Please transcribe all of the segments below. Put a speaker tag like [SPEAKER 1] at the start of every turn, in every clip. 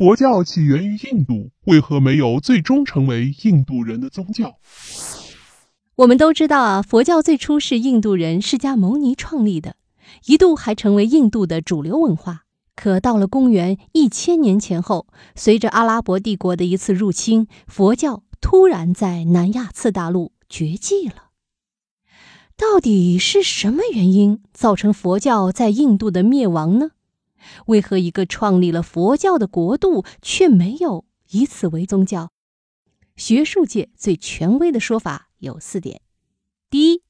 [SPEAKER 1] 佛教起源于印度，为何没有最终成为印度人的宗教？
[SPEAKER 2] 我们都知道啊，佛教最初是印度人释迦牟尼创立的，一度还成为印度的主流文化。可到了公元一千年前后，随着阿拉伯帝国的一次入侵，佛教突然在南亚次大陆绝迹了。到底是什么原因造成佛教在印度的灭亡呢？为何一个创立了佛教的国度却没有以此为宗教？学术界最权威的说法有四点：第一，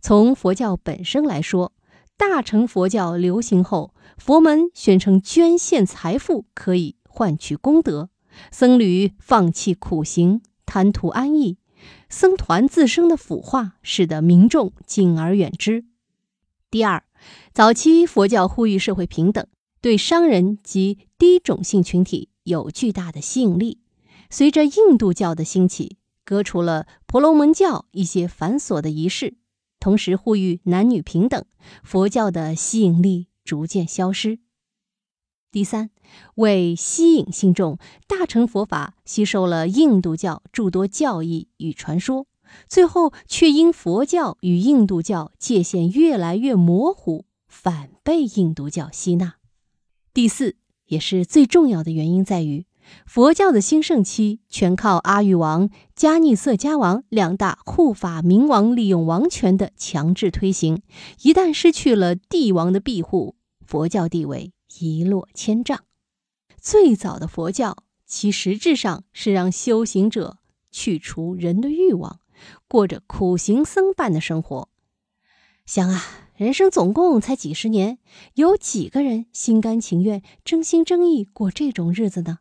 [SPEAKER 2] 从佛教本身来说。大乘佛教流行后，佛门宣称捐献财富可以换取功德，僧侣放弃苦行，贪图安逸，僧团自身的腐化使得民众敬而远之。第二，早期佛教呼吁社会平等，对商人及低种姓群体有巨大的吸引力。随着印度教的兴起，革除了婆罗门教一些繁琐的仪式。同时呼吁男女平等，佛教的吸引力逐渐消失。第三，为吸引信众，大乘佛法吸收了印度教诸多教义与传说，最后却因佛教与印度教界限越来越模糊，反被印度教吸纳。第四，也是最重要的原因在于。佛教的兴盛期全靠阿育王、迦尼色迦王两大护法明王利用王权的强制推行，一旦失去了帝王的庇护，佛教地位一落千丈。最早的佛教，其实质上是让修行者去除人的欲望，过着苦行僧般的生活。想啊，人生总共才几十年，有几个人心甘情愿、真心真意过这种日子呢？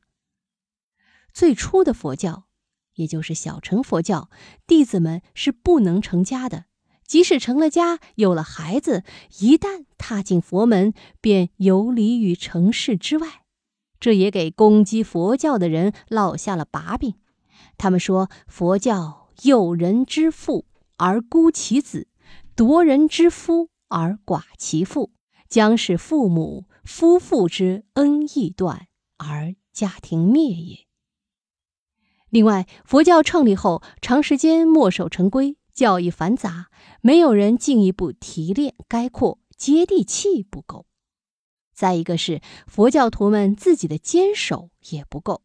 [SPEAKER 2] 最初的佛教，也就是小乘佛教，弟子们是不能成家的。即使成了家，有了孩子，一旦踏进佛门，便游离于尘世之外。这也给攻击佛教的人落下了把柄。他们说，佛教诱人之父而孤其子，夺人之夫而寡其父，将使父母夫妇之恩义断，而家庭灭也。另外，佛教创立后，长时间墨守成规，教义繁杂，没有人进一步提炼概括，接地气不够。再一个是佛教徒们自己的坚守也不够，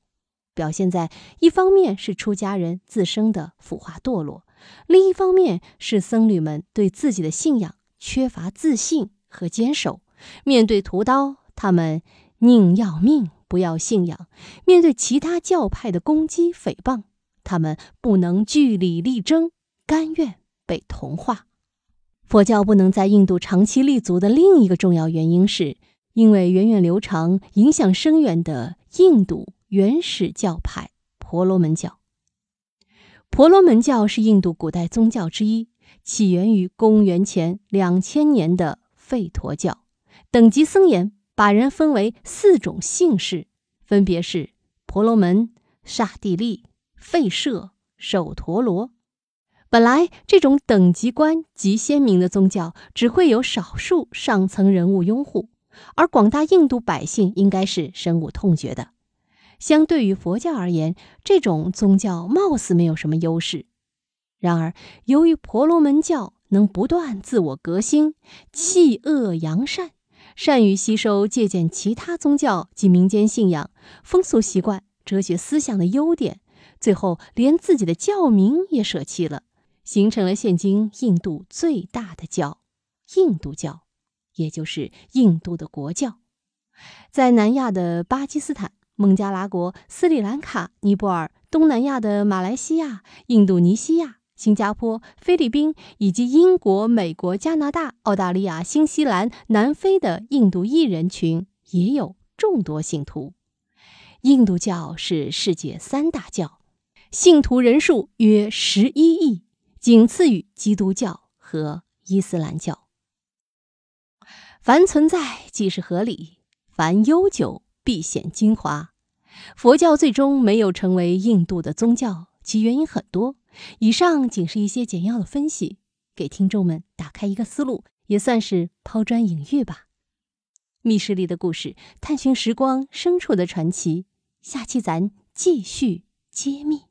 [SPEAKER 2] 表现在一方面是出家人自身的腐化堕落，另一方面是僧侣们对自己的信仰缺乏自信和坚守，面对屠刀，他们宁要命。不要信仰，面对其他教派的攻击诽谤，他们不能据理力争，甘愿被同化。佛教不能在印度长期立足的另一个重要原因，是因为源远流长、影响深远的印度原始教派婆罗门教。婆罗门教是印度古代宗教之一，起源于公元前两千年的吠陀教，等级森严。把人分为四种姓氏，分别是婆罗门、刹帝利、吠舍、首陀罗。本来这种等级观极鲜明的宗教，只会有少数上层人物拥护，而广大印度百姓应该是深恶痛绝的。相对于佛教而言，这种宗教貌似没有什么优势。然而，由于婆罗门教能不断自我革新，弃恶扬善。善于吸收借鉴其他宗教及民间信仰、风俗习惯、哲学思想的优点，最后连自己的教名也舍弃了，形成了现今印度最大的教——印度教，也就是印度的国教。在南亚的巴基斯坦、孟加拉国、斯里兰卡、尼泊尔、东南亚的马来西亚、印度尼西亚。新加坡、菲律宾以及英国、美国、加拿大、澳大利亚、新西兰、南非的印度裔人群也有众多信徒。印度教是世界三大教，信徒人数约十一亿，仅次于基督教和伊斯兰教。凡存在即是合理，凡悠久必显精华。佛教最终没有成为印度的宗教，其原因很多。以上仅是一些简要的分析，给听众们打开一个思路，也算是抛砖引玉吧。密室里的故事，探寻时光深处的传奇。下期咱继续揭秘。